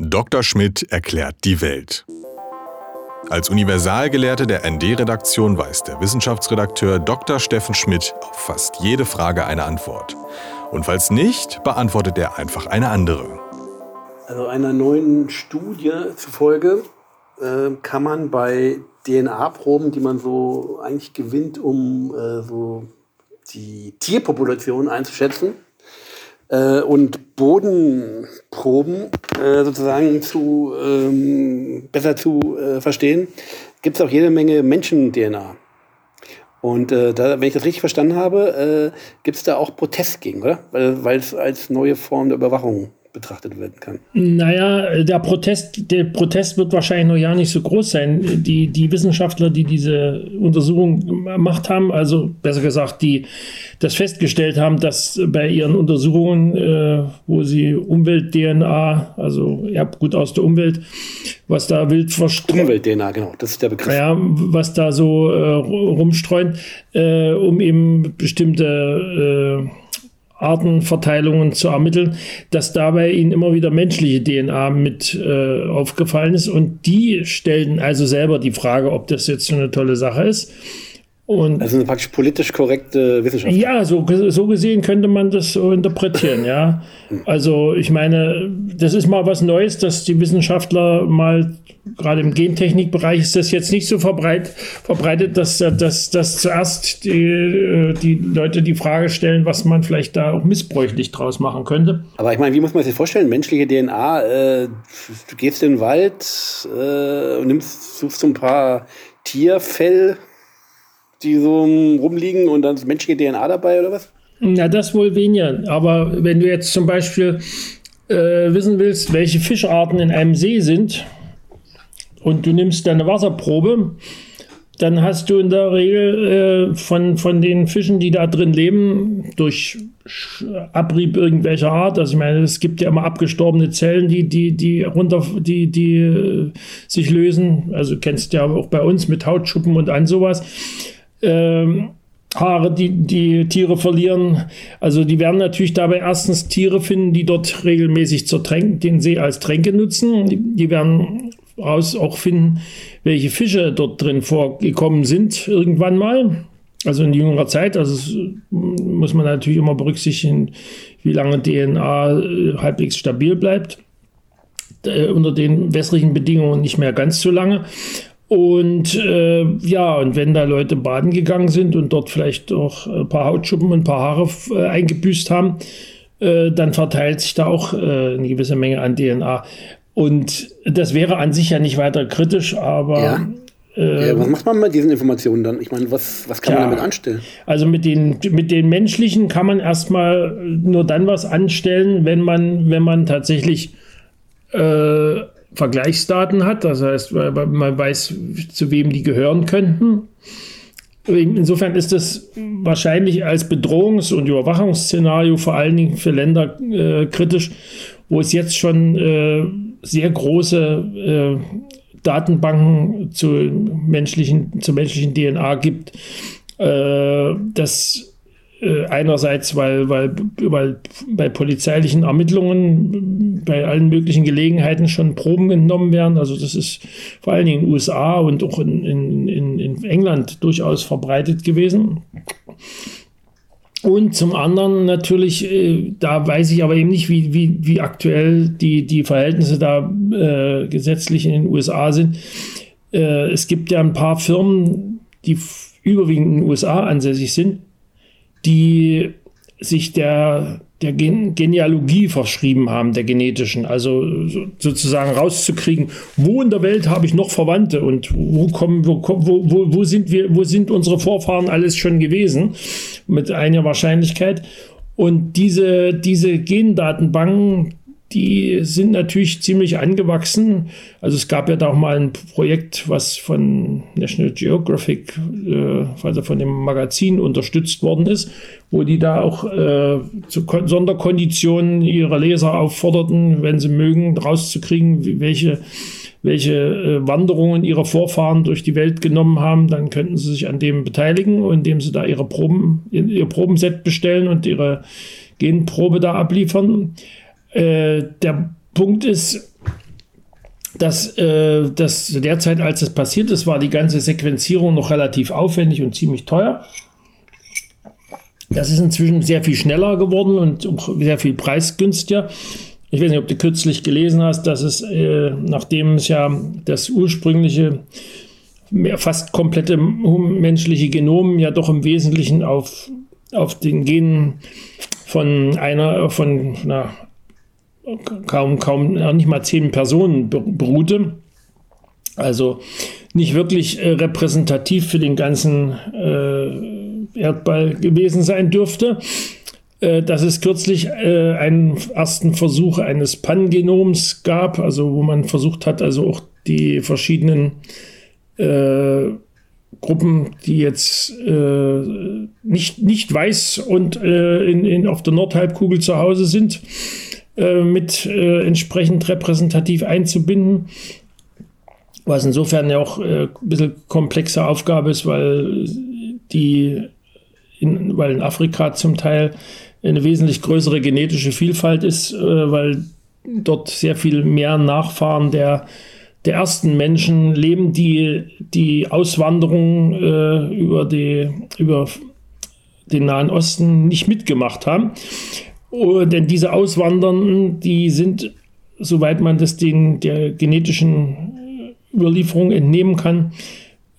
Dr. Schmidt erklärt die Welt. Als Universalgelehrte der ND-Redaktion weiß der Wissenschaftsredakteur Dr. Steffen Schmidt auf fast jede Frage eine Antwort. Und falls nicht, beantwortet er einfach eine andere. Also einer neuen Studie zufolge äh, kann man bei DNA-Proben, die man so eigentlich gewinnt, um äh, so die Tierpopulation einzuschätzen, äh, und Bodenproben äh, sozusagen zu ähm, besser zu äh, verstehen, gibt es auch jede Menge Menschen-DNA. Und äh, da, wenn ich das richtig verstanden habe, äh, gibt es da auch Protest gegen, oder? Weil es als neue Form der Überwachung betrachtet werden kann. Naja, der Protest, der Protest wird wahrscheinlich noch ja nicht so groß sein. Die, die Wissenschaftler, die diese Untersuchung gemacht haben, also besser gesagt, die das festgestellt haben, dass bei ihren Untersuchungen, äh, wo sie Umwelt-DNA, also Erbgut aus der Umwelt, was da wild verstreut. Umwelt-DNA, genau, das ist der Begriff. Ja, was da so äh, rumstreuen, äh, um eben bestimmte äh, Artenverteilungen zu ermitteln, dass dabei ihnen immer wieder menschliche DNA mit äh, aufgefallen ist. Und die stellen also selber die Frage, ob das jetzt so eine tolle Sache ist. Und also eine praktisch politisch korrekte Wissenschaft. Ja, so, so gesehen könnte man das so interpretieren, ja. Also ich meine, das ist mal was Neues, dass die Wissenschaftler mal, gerade im Gentechnikbereich ist das jetzt nicht so verbreit, verbreitet, dass, dass, dass zuerst die, äh, die Leute die Frage stellen, was man vielleicht da auch missbräuchlich draus machen könnte. Aber ich meine, wie muss man sich das vorstellen? Menschliche DNA, äh, du gehst in den Wald äh, und nimmst, suchst so ein paar Tierfell die so rumliegen und dann ist menschliche DNA dabei oder was? Na, das wohl weniger. Aber wenn du jetzt zum Beispiel äh, wissen willst, welche Fischarten in einem See sind und du nimmst deine Wasserprobe, dann hast du in der Regel äh, von, von den Fischen, die da drin leben, durch Abrieb irgendwelcher Art, also ich meine, es gibt ja immer abgestorbene Zellen, die, die, die runter, die, die äh, sich lösen. Also kennst du ja auch bei uns mit Hautschuppen und an sowas ähm, Haare, die die Tiere verlieren. Also die werden natürlich dabei erstens Tiere finden, die dort regelmäßig zur Tränk den See als Tränke nutzen. Die, die werden raus auch finden, welche Fische dort drin vorgekommen sind irgendwann mal. Also in jüngerer Zeit. Also muss man natürlich immer berücksichtigen, wie lange DNA äh, halbwegs stabil bleibt. Äh, unter den wässrigen Bedingungen nicht mehr ganz so lange. Und äh, ja, und wenn da Leute baden gegangen sind und dort vielleicht auch ein paar Hautschuppen und ein paar Haare äh, eingebüßt haben, äh, dann verteilt sich da auch äh, eine gewisse Menge an DNA. Und das wäre an sich ja nicht weiter kritisch, aber. Ja. Äh, ja, was macht man mit diesen Informationen dann? Ich meine, was, was kann ja, man damit anstellen? Also mit den, mit den menschlichen kann man erstmal nur dann was anstellen, wenn man, wenn man tatsächlich äh, Vergleichsdaten hat, das heißt, man weiß, zu wem die gehören könnten. Insofern ist es wahrscheinlich als Bedrohungs- und Überwachungsszenario vor allen Dingen für Länder äh, kritisch, wo es jetzt schon äh, sehr große äh, Datenbanken zu menschlichen, zur menschlichen DNA gibt. Äh, das äh, einerseits, weil, weil, weil bei polizeilichen Ermittlungen bei allen möglichen Gelegenheiten schon Proben entnommen werden. Also das ist vor allen Dingen in den USA und auch in, in, in England durchaus verbreitet gewesen. Und zum anderen natürlich, äh, da weiß ich aber eben nicht, wie, wie, wie aktuell die, die Verhältnisse da äh, gesetzlich in den USA sind. Äh, es gibt ja ein paar Firmen, die überwiegend in den USA ansässig sind, die sich der, der Genealogie verschrieben haben, der genetischen. Also sozusagen rauszukriegen, wo in der Welt habe ich noch Verwandte und wo kommen, wo, wo, wo sind wir, wo sind unsere Vorfahren alles schon gewesen, mit einer Wahrscheinlichkeit. Und diese, diese Gendatenbanken, die sind natürlich ziemlich angewachsen. Also es gab ja da auch mal ein Projekt, was von National Geographic, äh, also von dem Magazin unterstützt worden ist, wo die da auch äh, zu Sonderkonditionen ihre Leser aufforderten, wenn sie mögen, rauszukriegen, welche, welche äh, Wanderungen ihre Vorfahren durch die Welt genommen haben, dann könnten sie sich an dem beteiligen, indem sie da ihre Proben, ihr Probenset bestellen und ihre Genprobe da abliefern. Äh, der Punkt ist, dass, äh, dass zu als es passiert ist, war die ganze Sequenzierung noch relativ aufwendig und ziemlich teuer. Das ist inzwischen sehr viel schneller geworden und sehr viel preisgünstiger. Ich weiß nicht, ob du kürzlich gelesen hast, dass es, äh, nachdem es ja das ursprüngliche, fast komplette menschliche Genom ja doch im Wesentlichen auf, auf den Genen von einer, von na, kaum, kaum, nicht mal zehn Personen beruhte. Also nicht wirklich äh, repräsentativ für den ganzen äh, Erdball gewesen sein dürfte. Äh, dass es kürzlich äh, einen ersten Versuch eines Pangenoms gab, also wo man versucht hat, also auch die verschiedenen äh, Gruppen, die jetzt äh, nicht, nicht weiß und äh, in, in, auf der Nordhalbkugel zu Hause sind, äh, mit entsprechend repräsentativ einzubinden. Was insofern ja auch ein bisschen komplexe Aufgabe ist, weil die in, weil in Afrika zum Teil eine wesentlich größere genetische Vielfalt ist, äh, weil dort sehr viel mehr Nachfahren der, der ersten Menschen leben, die die Auswanderung äh, über, die, über den Nahen Osten nicht mitgemacht haben. Oh, denn diese Auswandernden, die sind, soweit man das den, der genetischen Überlieferung entnehmen kann,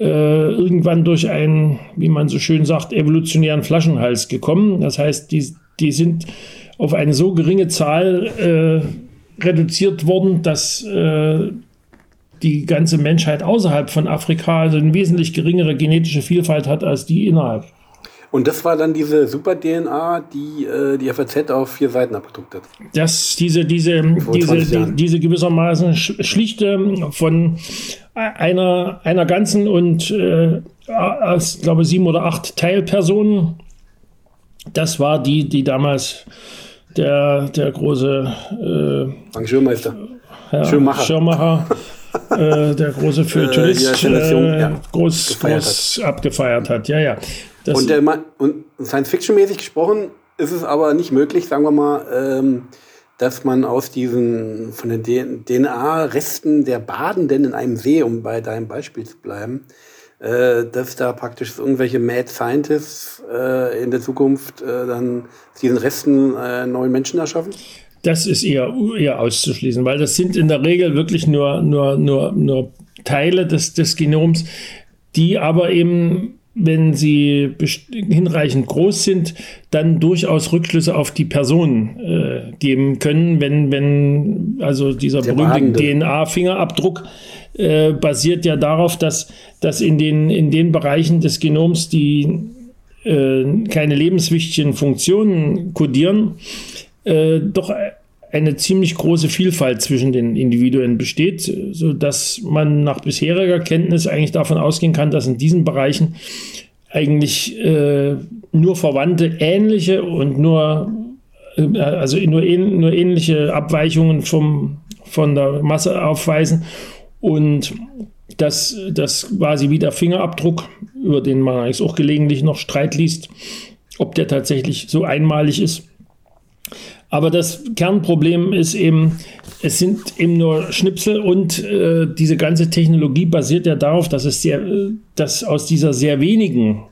äh, irgendwann durch einen, wie man so schön sagt, evolutionären Flaschenhals gekommen. Das heißt, die, die sind auf eine so geringe Zahl äh, reduziert worden, dass äh, die ganze Menschheit außerhalb von Afrika also eine wesentlich geringere genetische Vielfalt hat als die innerhalb. Und das war dann diese Super-DNA, die äh, die FAZ auf vier Seiten abgedruckt hat. Das, diese, diese, diese, die, diese gewissermaßen schlichte von einer, einer ganzen und äh, aus, glaube sieben oder acht Teilpersonen das war die, die damals der, der große äh, Schirmmeister. Ja, Schirmmacher. Schirmmacher äh, der große Feuilletonist äh, ja, groß, groß hat. abgefeiert hat. Ja, ja. Das und, und Science-Fiction-mäßig gesprochen ist es aber nicht möglich, sagen wir mal, ähm, dass man aus diesen von den DNA-Resten der Badenden in einem See, um bei deinem Beispiel zu bleiben, äh, dass da praktisch irgendwelche Mad Scientists äh, in der Zukunft äh, dann diesen Resten äh, neuen Menschen erschaffen? Das ist eher, eher auszuschließen, weil das sind in der Regel wirklich nur, nur, nur, nur Teile des, des Genoms, die aber eben wenn sie hinreichend groß sind, dann durchaus Rückschlüsse auf die Person äh, geben können, wenn, wenn also dieser Der berühmte DNA-Fingerabdruck äh, basiert ja darauf, dass, dass in, den, in den Bereichen des Genoms, die äh, keine lebenswichtigen Funktionen kodieren, äh, doch eine ziemlich große Vielfalt zwischen den Individuen besteht, sodass man nach bisheriger Kenntnis eigentlich davon ausgehen kann, dass in diesen Bereichen eigentlich äh, nur verwandte, ähnliche und nur, äh, also nur, ähn, nur ähnliche Abweichungen vom, von der Masse aufweisen und dass das quasi wie der Fingerabdruck, über den man eigentlich auch gelegentlich noch Streit liest, ob der tatsächlich so einmalig ist. Aber das Kernproblem ist eben, es sind eben nur Schnipsel und äh, diese ganze Technologie basiert ja darauf, dass es sehr, dass aus dieser sehr wenigen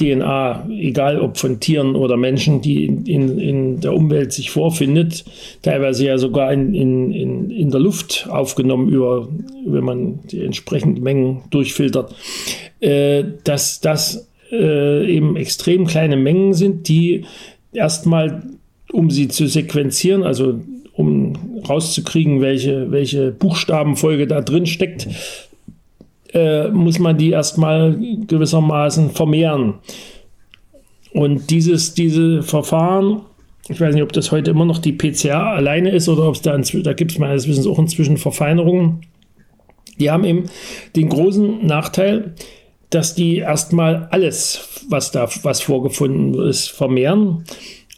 DNA, egal ob von Tieren oder Menschen, die in, in, in der Umwelt sich vorfindet, teilweise ja sogar in, in, in, in der Luft aufgenommen, über, wenn man die entsprechenden Mengen durchfiltert, äh, dass das äh, eben extrem kleine Mengen sind, die erstmal, um sie zu sequenzieren, also um rauszukriegen, welche, welche Buchstabenfolge da drin steckt, äh, muss man die erstmal gewissermaßen vermehren. Und dieses, diese Verfahren, ich weiß nicht, ob das heute immer noch die PCR alleine ist oder ob es da, da gibt es meines Wissens auch inzwischen Verfeinerungen. Die haben eben den großen Nachteil, dass die erstmal alles, was da, was vorgefunden ist, vermehren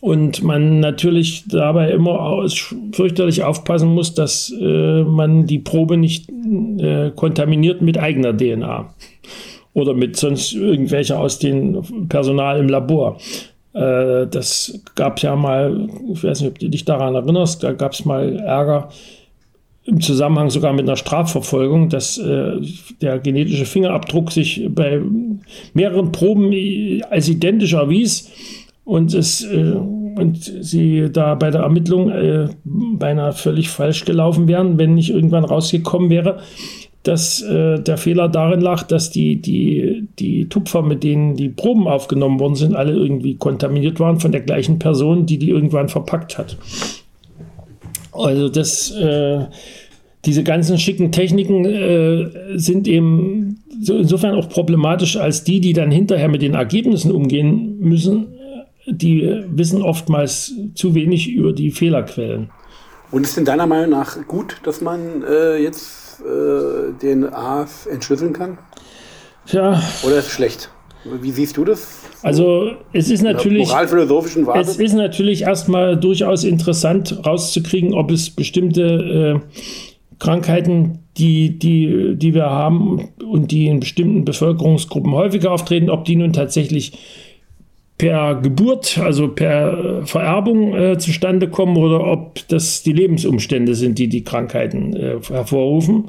und man natürlich dabei immer fürchterlich aufpassen muss, dass äh, man die Probe nicht äh, kontaminiert mit eigener DNA oder mit sonst irgendwelcher aus dem Personal im Labor. Äh, das gab ja mal, ich weiß nicht, ob du dich daran erinnerst, da gab es mal Ärger im Zusammenhang sogar mit einer Strafverfolgung, dass äh, der genetische Fingerabdruck sich bei mehreren Proben als identisch erwies und es äh, und sie da bei der Ermittlung äh, beinahe völlig falsch gelaufen wären, wenn nicht irgendwann rausgekommen wäre, dass äh, der Fehler darin lag, dass die, die, die Tupfer, mit denen die Proben aufgenommen worden sind, alle irgendwie kontaminiert waren von der gleichen Person, die die irgendwann verpackt hat. Also das, äh, diese ganzen schicken Techniken äh, sind eben so insofern auch problematisch, als die, die dann hinterher mit den Ergebnissen umgehen müssen, die wissen oftmals zu wenig über die Fehlerquellen. Und ist denn deiner Meinung nach gut, dass man äh, jetzt äh, DNA entschlüsseln kann? Ja. Oder ist es schlecht? Wie siehst du das? Also es ist natürlich, moralphilosophischen es ist natürlich erstmal durchaus interessant rauszukriegen, ob es bestimmte äh, Krankheiten, die, die, die wir haben und die in bestimmten Bevölkerungsgruppen häufiger auftreten, ob die nun tatsächlich per Geburt, also per Vererbung äh, zustande kommen oder ob das die Lebensumstände sind, die die Krankheiten äh, hervorrufen.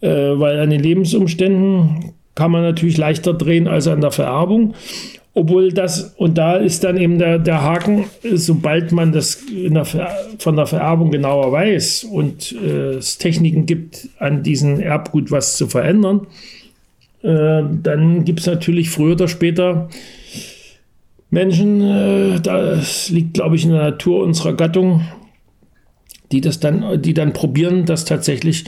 Äh, weil an den Lebensumständen kann man natürlich leichter drehen als an der Vererbung. Obwohl das, und da ist dann eben der, der Haken, sobald man das der von der Vererbung genauer weiß und äh, es Techniken gibt, an diesem Erbgut was zu verändern, äh, dann gibt es natürlich früher oder später Menschen, äh, das liegt, glaube ich, in der Natur unserer Gattung, die das dann, die dann probieren, das tatsächlich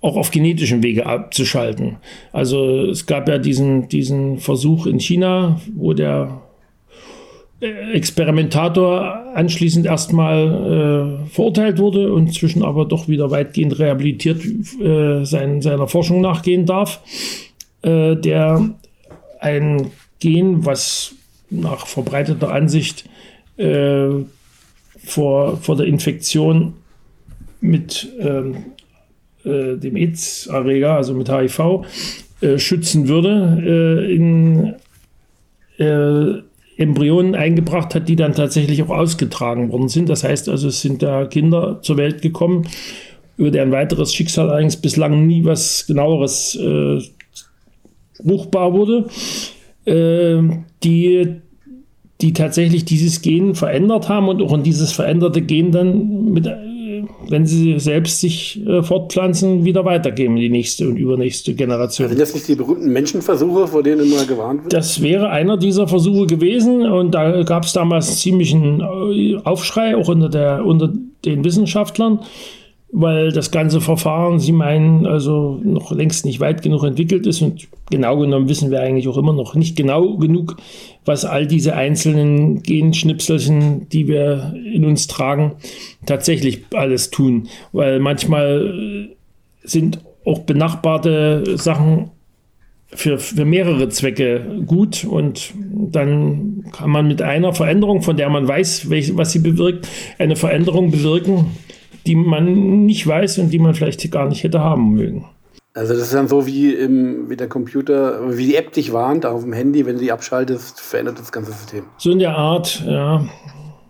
auch auf genetischen Wege abzuschalten. Also es gab ja diesen, diesen Versuch in China, wo der äh, Experimentator anschließend erstmal äh, verurteilt wurde und zwischen aber doch wieder weitgehend rehabilitiert äh, sein, seiner Forschung nachgehen darf, äh, der ein Gen, was nach verbreiteter Ansicht äh, vor, vor der Infektion mit ähm, äh, dem AIDS-Erreger, also mit HIV, äh, schützen würde, äh, in äh, Embryonen eingebracht hat, die dann tatsächlich auch ausgetragen worden sind. Das heißt also, es sind da Kinder zur Welt gekommen, über deren weiteres Schicksal allerdings bislang nie was genaueres äh, ruchbar wurde, äh, die die tatsächlich dieses Gen verändert haben und auch in dieses veränderte Gen dann mit wenn sie selbst sich äh, fortpflanzen, wieder weitergeben in die nächste und übernächste Generation. Sind das nicht die berühmten Menschenversuche, vor denen immer gewarnt wird? Das wäre einer dieser Versuche gewesen und da gab es damals ziemlichen äh, Aufschrei, auch unter, der, unter den Wissenschaftlern weil das ganze Verfahren, Sie meinen, also noch längst nicht weit genug entwickelt ist und genau genommen wissen wir eigentlich auch immer noch nicht genau genug, was all diese einzelnen Genschnipselchen, die wir in uns tragen, tatsächlich alles tun, weil manchmal äh, sind auch benachbarte Sachen für, für mehrere Zwecke gut und dann kann man mit einer Veränderung, von der man weiß, welch, was sie bewirkt, eine Veränderung bewirken, die man nicht weiß und die man vielleicht gar nicht hätte haben mögen. Also das ist dann so wie, im, wie der Computer, wie die App dich warnt auf dem Handy, wenn du die abschaltest, verändert das ganze System. So in der Art, ja.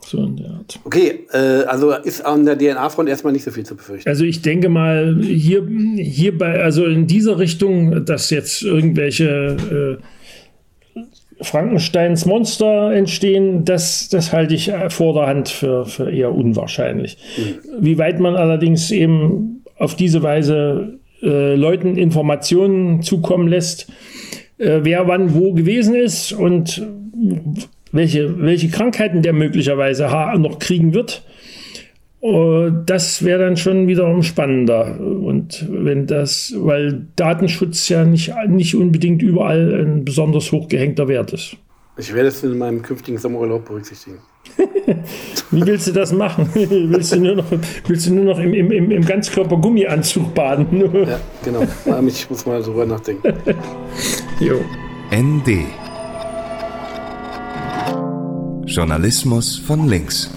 So in der Art. Okay, äh, also ist an der DNA-Front erstmal nicht so viel zu befürchten. Also ich denke mal, hier, hier bei, also in dieser Richtung, dass jetzt irgendwelche äh, Frankensteins Monster entstehen, das, das halte ich vor der Hand für, für eher unwahrscheinlich. Mhm. Wie weit man allerdings eben auf diese Weise äh, Leuten Informationen zukommen lässt, äh, wer wann wo gewesen ist und welche, welche Krankheiten der möglicherweise noch kriegen wird, das wäre dann schon wiederum spannender. Und wenn das, weil Datenschutz ja nicht, nicht unbedingt überall ein besonders hochgehängter Wert ist. Ich werde es in meinem künftigen Sommerurlaub berücksichtigen. Wie willst du das machen? willst du nur noch, willst du nur noch im, im, im Ganzkörper-Gummianzug baden? ja, genau. Ich muss mal drüber nachdenken. jo. ND Journalismus von links.